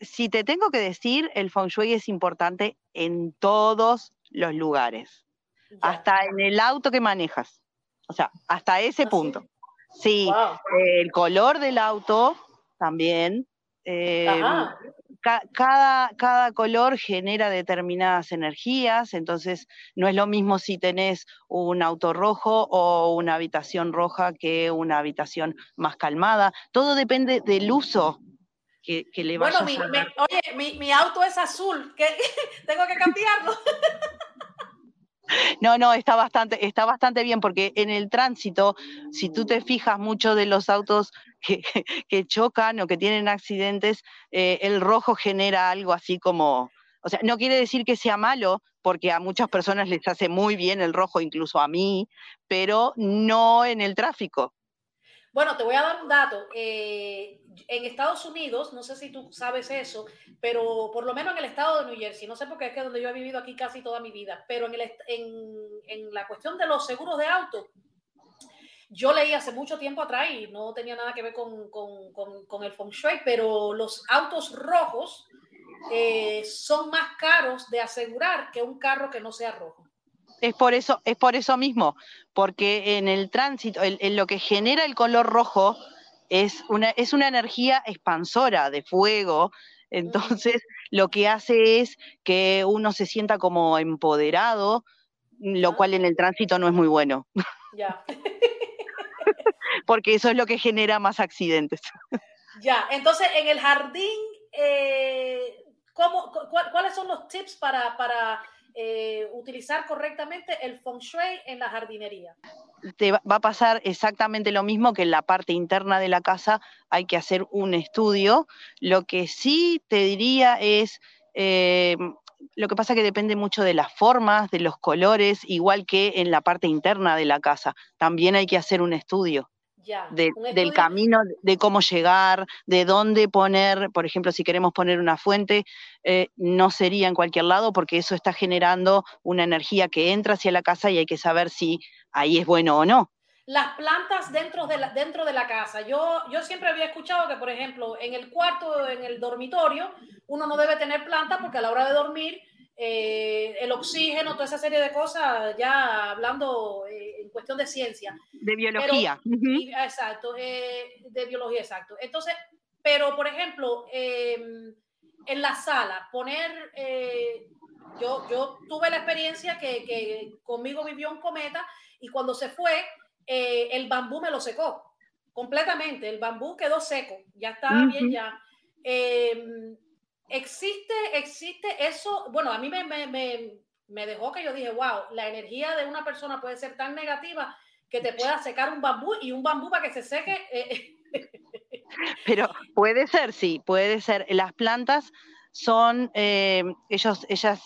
si te tengo que decir, el feng shui es importante en todos los lugares, hasta en el auto que manejas. O sea, hasta ese ¿Ah, punto. Sí, el color del auto también. Em, cada, cada color genera determinadas energías, entonces no es lo mismo si tenés un auto rojo o una habitación roja que una habitación más calmada. Todo depende del uso que, le vayas bueno, mi, oye, mi, mi, auto es azul, que [laughs] tengo que cambiarlo. [laughs] No, no, está bastante, está bastante bien porque en el tránsito, si tú te fijas mucho de los autos [laughs] que, chocan o que tienen accidentes, eh, el rojo genera algo así como, o sea, no quiere decir que sea malo, porque a muchas personas les hace muy bien el rojo, incluso a mí, pero no en el tráfico. Bueno, te voy a dar un dato. Eh, en Estados Unidos, no sé si tú sabes eso, pero por lo menos en el estado de New Jersey, no sé por qué es que donde yo he vivido aquí casi toda mi vida, pero en, el, en, la cuestión de los seguros de auto, yo leí hace mucho tiempo atrás y no tenía nada que ver con, con, el feng shui, pero los autos rojos eh, son más caros de asegurar que un carro que no sea rojo. Es por eso, es por eso mismo, porque en el tránsito, en lo que genera el color rojo, es una, es una energía expansora de fuego, entonces lo que hace es que uno se sienta como empoderado, lo cual en el tránsito no es muy bueno. Ya. [laughs] Porque eso es lo que genera más accidentes. Ya, entonces en el jardín, eh, ¿cuáles son los tips para, para eh, utilizar correctamente el feng shui en la jardinería. Te va a pasar exactamente lo mismo que en la parte interna de la casa hay que hacer un estudio. Lo que sí te diría es, eh, lo que pasa que depende mucho de las formas, de los colores, igual que en la parte interna de la casa. También hay que hacer un estudio del camino, de cómo llegar, de dónde poner, por ejemplo, si queremos poner una fuente, eh, no sería en cualquier lado porque eso está generando una energía que entra hacia la casa y hay que saber si ahí es bueno o no. Las plantas dentro de la, dentro de la casa. Yo, yo siempre había escuchado que, por ejemplo, en el cuarto, en el dormitorio, uno no debe tener plantas porque a la hora de dormir eh, el oxígeno, toda esa serie de cosas, ya hablando eh, en cuestión de ciencia. De biología. exacto, eh, de biología, exacto. Entonces, pero por ejemplo, em, en la sala, poner, yo, yo tuve la experiencia que, que, conmigo vivió un cometa y cuando se fue, el bambú me lo secó completamente, el bambú quedó seco, ya está bien ya. Existe, existe eso, bueno, a mí me, me, dejó que yo dije, wow, la energía de una persona puede ser tan negativa que te pueda secar un bambú y un bambú para que se seque. Eh, Pero puede ser, sí, puede ser. Las plantas son, eh, ellos, ellas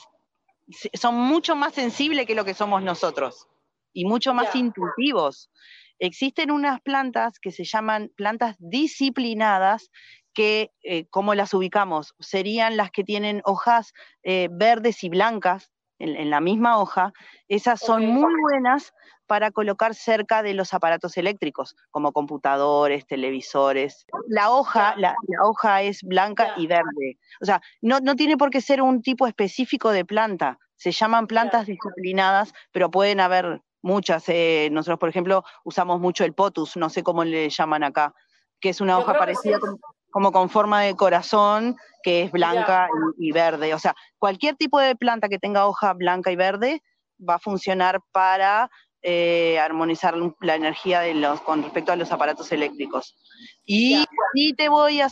son mucho más sensibles que lo que somos nosotros y mucho más intuitivos. Existen unas plantas que se llaman plantas disciplinadas que, eh, ¿cómo las ubicamos? Serían las que tienen hojas eh, verdes y blancas en, la misma hoja. Esas son muy buenas para colocar cerca de los aparatos eléctricos, como computadores, televisores. La hoja, la, hoja es blanca y verde. O sea, no, no, tiene por qué ser un tipo específico de planta. Se llaman plantas disciplinadas, pero pueden haber muchas. Eh, nosotros, por ejemplo, usamos mucho el potus, no sé cómo le llaman acá, que es una hoja parecida como con forma de corazón, que es blanca y, verde. O sea, cualquier tipo de planta que tenga hoja blanca y verde va a funcionar para eh, armonizar la energía de los, con respecto a los aparatos eléctricos. Y, te voy a,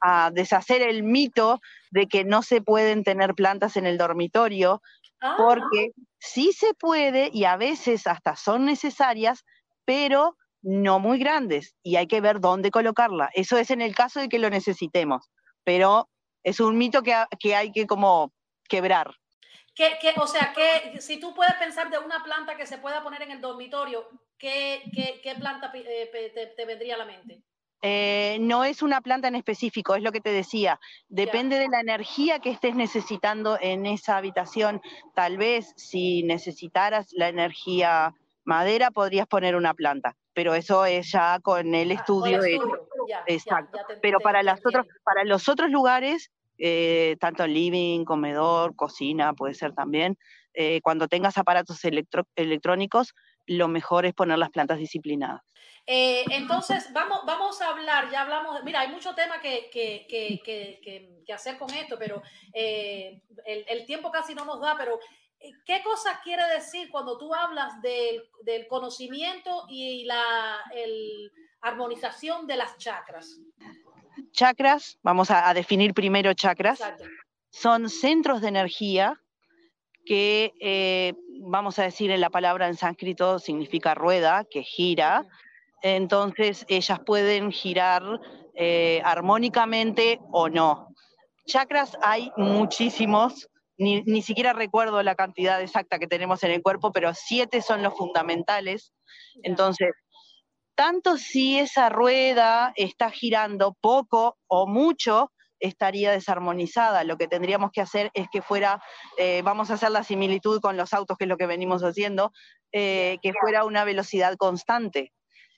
a, deshacer el mito de que no se pueden tener plantas en el dormitorio, ah. porque sí se puede y a veces hasta son necesarias, pero no muy grandes y hay que ver dónde colocarla. Eso es en el caso de que lo necesitemos, pero es un mito que, hay que como quebrar. Que, o sea, que si tú puedes pensar de una planta que se pueda poner en el dormitorio, ¿qué, planta eh, te, vendría a la mente? Eh, no es una planta en específico, es lo que te decía. Depende de la energía que estés necesitando en esa habitación. Tal vez si necesitaras la energía madera, podrías poner una planta pero eso es ya con el ah, estudio. de, exacto. pero para, las otros, para los otros lugares, eh, tanto living, comedor, cocina, puede ser también, eh, cuando tengas aparatos electrónicos, lo mejor es poner las plantas disciplinadas. Eh, entonces, vamos, vamos a hablar, ya hablamos, mira, hay mucho tema que, que, que, que hacer con esto, pero el, el, tiempo casi no nos da, pero ¿Qué cosa quiere decir cuando tú hablas del, conocimiento y la armonización de las chakras? Chakras, vamos a, definir primero chakras, son centros de energía que, eh, vamos a decir en la palabra en sánscrito, significa rueda, que gira. Entonces ellas pueden girar eh, armónicamente o no. Chakras hay muchísimos, ni, ni, siquiera recuerdo la cantidad exacta que tenemos en el cuerpo, pero siete son los fundamentales. Entonces, tanto si esa rueda está girando poco o mucho, estaría desarmonizada. Lo que tendríamos que hacer es que fuera, eh, vamos a hacer la similitud con los autos, que es lo que venimos haciendo, eh, que fuera una velocidad constante.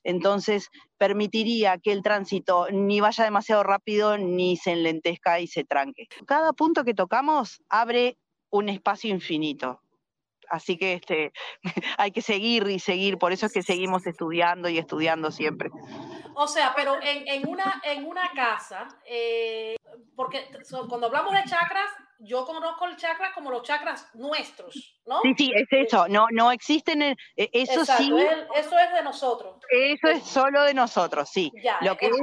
Entonces, permitiría que el tránsito ni vaya demasiado rápido ni se enlentezca y se tranque. Cada punto que tocamos abre un espacio infinito. Así que este, [laughs] hay que seguir y seguir, por eso es que seguimos estudiando y estudiando siempre. O sea, pero en, una, en una casa, eh, porque cuando hablamos de chakras, yo conozco el chakra como los chakras nuestros, ¿no? Sí, sí, es eso, no, no existen, e, eso sí. eso es de nosotros. Eso es solo de nosotros, sí. Lo que es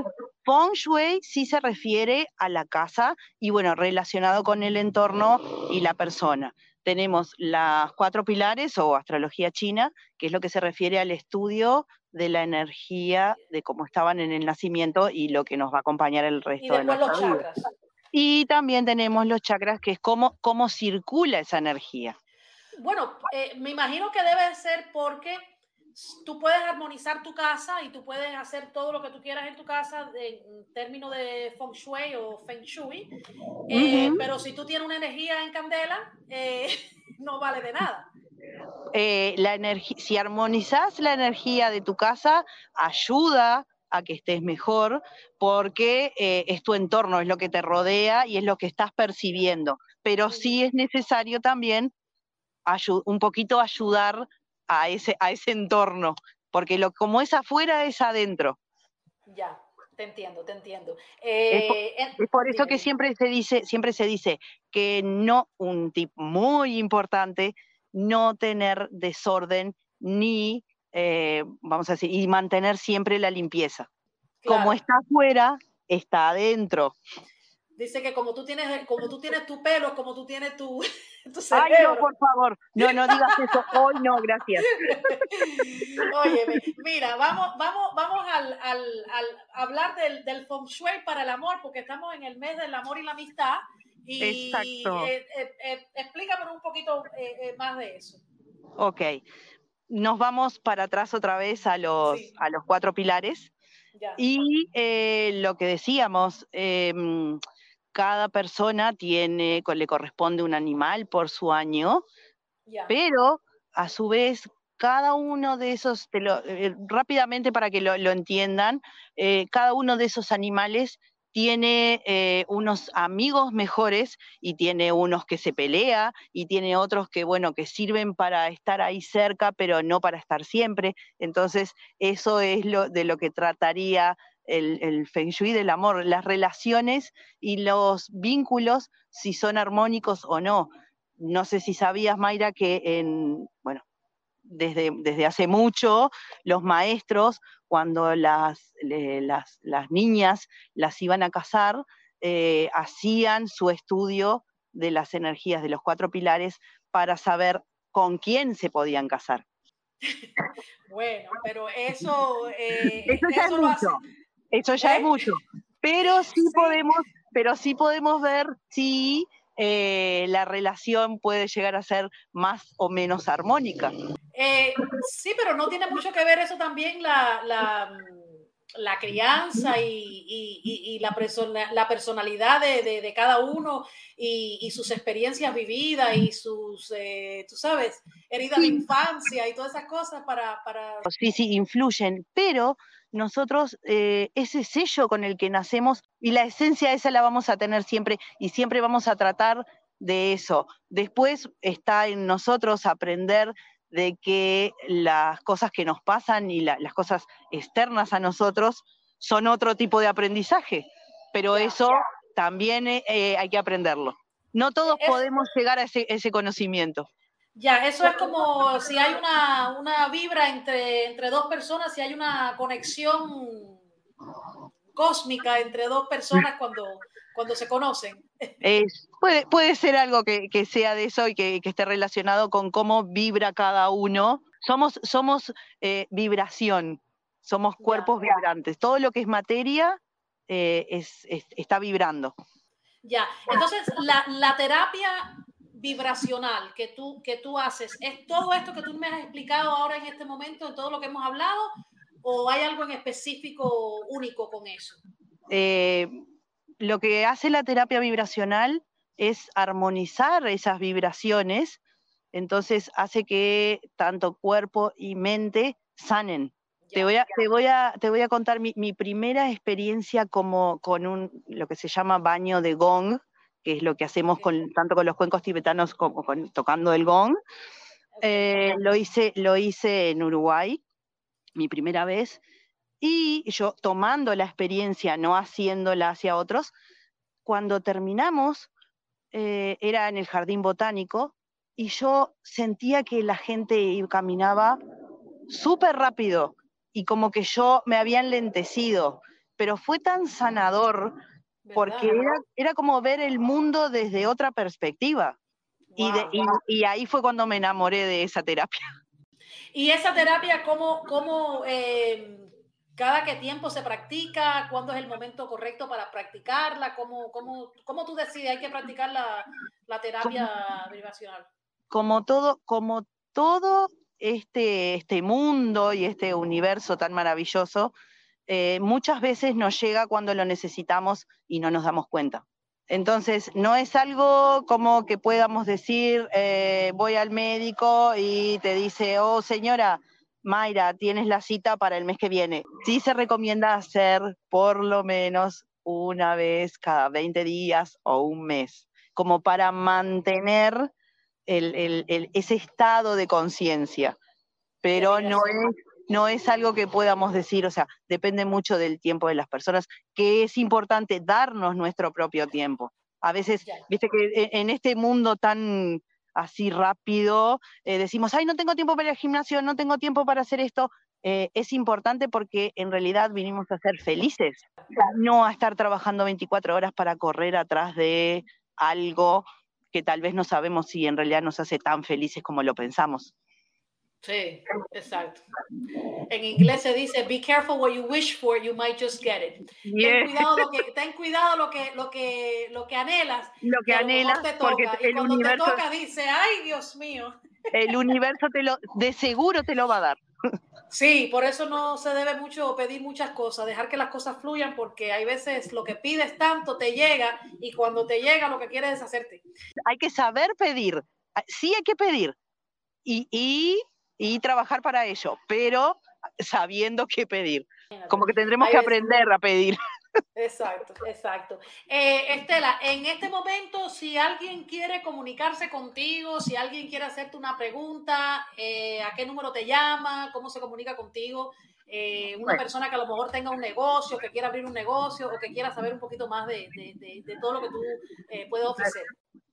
Feng Shui sí se refiere a la casa y bueno, relacionado con el entorno y la persona tenemos las cuatro pilares o astrología china, que es lo que se refiere al estudio de la energía, de cómo estaban en el nacimiento y lo que nos va a acompañar el resto de los chakras. Y también tenemos los chakras, que es cómo, cómo circula esa energía. Bueno, eh, me imagino que debe ser porque tú puedes armonizar tu casa y tú puedes hacer todo lo que tú quieras en tu casa en términos de feng shui o feng shui, eh, pero si tú tienes una energía en candela, eh, [laughs] no vale de nada. Eh, la si armonizas la energía de tu casa, ayuda a que estés mejor porque es tu entorno, es lo que te rodea y es lo que estás percibiendo. Pero sí es necesario también un poquito ayudar a ese, a ese entorno, porque lo, como es afuera es adentro. Ya, te entiendo, te entiendo. es, por, eso que siempre se dice, siempre se dice que no, un tip muy importante, no tener desorden ni, eh, vamos a decir, y mantener siempre la limpieza. Como está afuera, está adentro. Dice que como tú tienes, como tú tienes tu pelo, como tú tienes tu, [laughs] Ay, no, por favor. No, no digas eso. Hoy no, gracias. [laughs] Oye, mira, vamos, vamos, vamos al, al, al hablar del, del, feng shui para el amor, porque estamos en el mes del amor y la amistad. Y Exacto. Eh, eh, eh, explícame un poquito más de eso. Ok. Nos vamos para atrás otra vez a los, a los cuatro pilares. Y lo que decíamos, em, cada persona tiene, le corresponde un animal por su año, pero a su vez cada uno de esos, eh, rápidamente para que lo, entiendan, eh, cada uno de esos animales tiene eh, unos amigos mejores y tiene unos que se pelea y tiene otros que, bueno, que sirven para estar ahí cerca, pero no para estar siempre. Entonces, eso es lo de lo que trataría el, feng shui del amor, las relaciones y los vínculos, si son armónicos o no. No sé si sabías, Mayra, que en, bueno, desde, desde hace mucho los maestros, cuando las, las, las niñas las iban a casar, eh, hacían su estudio de las energías de los cuatro pilares para saber con quién se podían casar. [laughs] Bueno, pero eso, eh, eso, ya es mucho. Eso ya es ¿Eh? mucho. Pero sí, podemos, pero sí podemos ver si eh, la relación puede llegar a ser más o menos armónica. Eh, sí, pero no tiene mucho que ver eso también la, la, la crianza y, y, y la, persona, la, personalidad de, de, de cada uno y, sus experiencias vividas y sus, tú sabes, heridas de infancia y todas esas cosas para, para... Sí, sí, influyen, pero nosotros eh, ese sello con el que nacemos y la esencia esa la vamos a tener siempre y siempre vamos a tratar de eso. Después está en nosotros aprender de que las cosas que nos pasan y las cosas externas a nosotros son otro tipo de aprendizaje, pero eso también eh, hay que aprenderlo. No todos podemos llegar a ese conocimiento. Ya, eso es como si hay una, vibra entre, entre dos personas, si hay una conexión cósmica entre dos personas cuando, cuando se conocen. puede, puede ser algo que, sea de eso y que, esté relacionado con cómo vibra cada uno. Somos, somos eh, vibración, somos cuerpos vibrantes. Todo lo que es materia eh, es, está vibrando. Ya, entonces la, la terapia vibracional que tú, que tú haces, ¿es todo esto que tú me has explicado ahora en este momento, en todo lo que hemos hablado, o hay algo en específico único con eso? Eh, lo que hace la terapia vibracional es armonizar esas vibraciones, entonces hace que tanto cuerpo y mente sanen. te, voy a, te, voy a, te voy a contar mi, mi, primera experiencia como con un, lo que se llama baño de gong, que es lo que hacemos con, tanto con los cuencos tibetanos como con, tocando el gong. Eh, lo, hice, lo hice en Uruguay, mi primera vez, y yo tomando la experiencia, no haciéndola hacia otros, cuando terminamos, eh, era en el jardín botánico, y yo sentía que la gente caminaba súper rápido y como que yo me había enlentecido, pero fue tan sanador porque era, como ver el mundo desde otra perspectiva. Y, ahí fue cuando me enamoré de esa terapia. [laughs] ¿Y esa terapia cómo, cómo eh, cada qué tiempo se practica? ¿Cuándo es el momento correcto para practicarla? ¿Cómo, cómo, cómo tú decides hay que practicar la, la terapia vibracional? Como todo, como todo este, este mundo y este universo tan maravilloso, eh, muchas veces nos llega cuando lo necesitamos y no nos damos cuenta. Entonces, no es algo como que podamos decir, eh, voy al médico y te dice, oh señora, Mayra, tienes la cita para el mes que viene. Sí se recomienda hacer por lo menos una vez cada 20 días o un mes, como para mantener ese estado de conciencia. Pero no es no es algo que podamos decir, o sea, depende mucho del tiempo de las personas, que es importante darnos nuestro propio tiempo. A veces, viste que e, en este mundo tan así rápido, eh, decimos, ay, no tengo tiempo para ir al gimnasio, no tengo tiempo para hacer esto. Eh, es importante porque en realidad vinimos a ser felices, no a estar trabajando 24 horas para correr atrás de algo que tal vez no sabemos si en realidad nos hace tan felices como lo pensamos. Sí, exacto. En inglés se dice, be careful what you wish for, you might just get it. Ten cuidado lo que, ten cuidado lo que, lo que, lo que anhelas. Lo que anhelas, porque el cuando universo, te toca dice, ay, Dios mío. El universo te lo, de seguro te lo va a dar. Sí, por eso no se debe mucho pedir muchas cosas, dejar que las cosas fluyan, porque hay veces lo que pides tanto te llega y cuando te llega lo que quieres es hacerte. Hay que saber pedir, sí hay que pedir. Y, y y trabajar para ello, pero sabiendo qué pedir. Como que tendremos que aprender a pedir. Exacto, exacto. Eh, Estela, en este momento, si alguien quiere comunicarse contigo, si alguien quiere hacerte una pregunta, eh, ¿a qué número te llama? ¿Cómo se comunica contigo? Eh, una persona que a lo mejor tenga un negocio, que quiera abrir un negocio o que quiera saber un poquito más de, de todo lo que tú puedes ofrecer.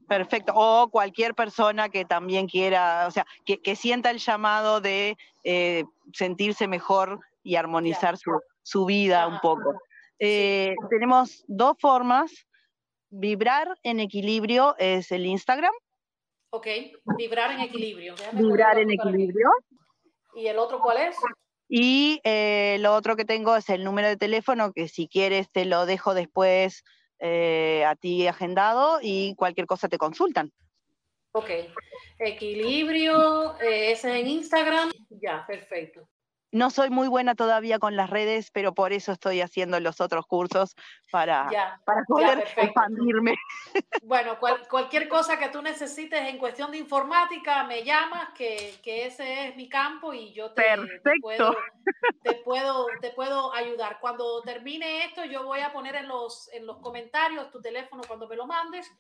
Perfecto. O cualquier persona que también quiera, o sea, que, sienta el llamado de eh, sentirse mejor y armonizar su, vida un poco. Eh, tenemos dos formas. Vibrar en equilibrio es el Instagram. Ok, vibrar en equilibrio. vibrar en equilibrio. ¿Y el otro cuál es? Y eh, lo otro que tengo es el número de teléfono, que si quieres te lo dejo después eh, a ti agendado y cualquier cosa te consultan. Ok, equilibrio, eh, ese en Instagram, ya, perfecto. No soy muy buena todavía con las redes, pero por eso estoy haciendo los otros cursos para, para poder expandirme. [laughs] Bueno, cualquier cosa que tú necesites en cuestión de informática, me llamas, que, que ese es mi campo y yo te, puedo, [laughs] te, puedo, te puedo ayudar. Cuando termine esto, yo voy a poner en los, en los comentarios tu teléfono cuando me lo mandes.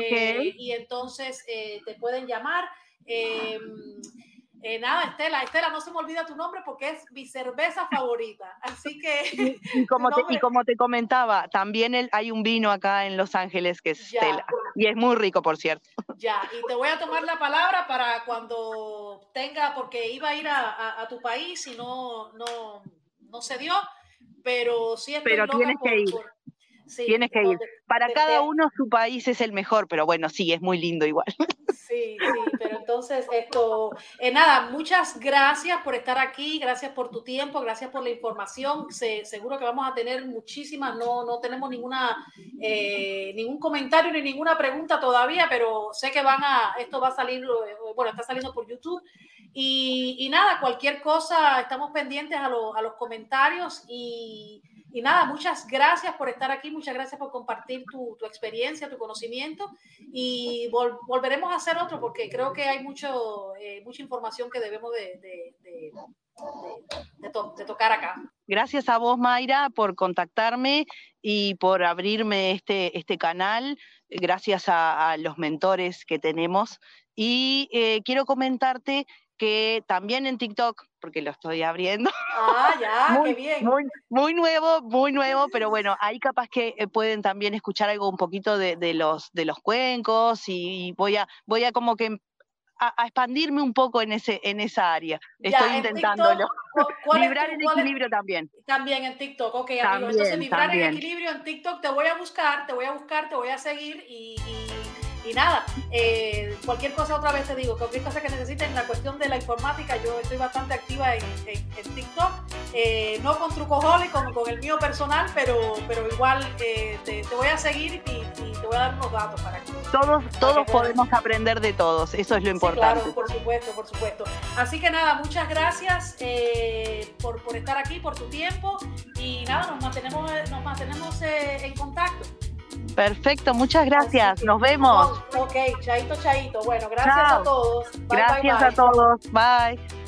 Eh, y entonces eh, te pueden llamar. Em, eh, nada, Estela, Estela, no se me olvida tu nombre porque es mi cerveza favorita. Así [laughs] que. Y, [laughs] como, te, y como te comentaba, también hay un vino acá en Los Ángeles que es Estela. Y es muy rico, por cierto. [laughs] Ya, y te voy a tomar la palabra para cuando tenga, porque iba a ir a, tu país y no, no, no se dio. pero sí estoy pero tienes que ir. tienes que ir. Para cada uno su país es el mejor, pero bueno, sí, es muy lindo igual. [laughs] Sí, sí, pero entonces esto, eh, nada, muchas gracias por estar aquí, gracias por tu tiempo, gracias por la información. seguro que vamos a tener muchísimas, no, no tenemos ninguna, eh, ningún comentario ni ninguna pregunta todavía, pero sé que van a, esto va a salir, eh, bueno, está saliendo por YouTube. Y, y nada, cualquier cosa, estamos pendientes a, a los comentarios y y nada, muchas gracias por estar aquí, muchas gracias por compartir tu, experiencia, tu conocimiento y volveremos a hacer otro porque creo que hay mucho, eh, mucha información que debemos de, de, de, de, tocar acá. Gracias a vos, Mayra, por contactarme y por abrirme este, este canal. Gracias a, los mentores que tenemos. Y eh, quiero comentarte que también en TikTok, porque lo estoy abriendo. Ah, ya, muy, qué bien. Muy, nuevo, muy nuevo, pero bueno, ahí capaz que eh, pueden también escuchar algo un poquito de, los, de los cuencos y voy a, voy a como que a, expandirme un poco en ese en esa área. Estoy intentándolo. Librar en equilibrio también. También en TikTok, ok, amigo. Entonces, librar en equilibrio en TikTok, te voy a buscar, te voy a buscar, te voy a seguir y y nada, eh, cualquier cosa otra vez te digo, cualquier cosa que necesiten en la cuestión de la informática, yo estoy bastante activa en, TikTok, eh, no con Trucojole, como con el mío personal, pero, pero igual eh, te, voy a seguir y, te voy a dar unos datos para que... Todos, todos podemos aprender de todos, eso es lo importante. claro, por supuesto, por supuesto. Así que nada, muchas gracias por, por estar aquí, por tu tiempo y nada, nos mantenemos, nos mantenemos en contacto. Perfecto, muchas gracias. Nos vemos. Ok, chaito, chaito. Bueno, gracias a todos. gracias a todos. Bye.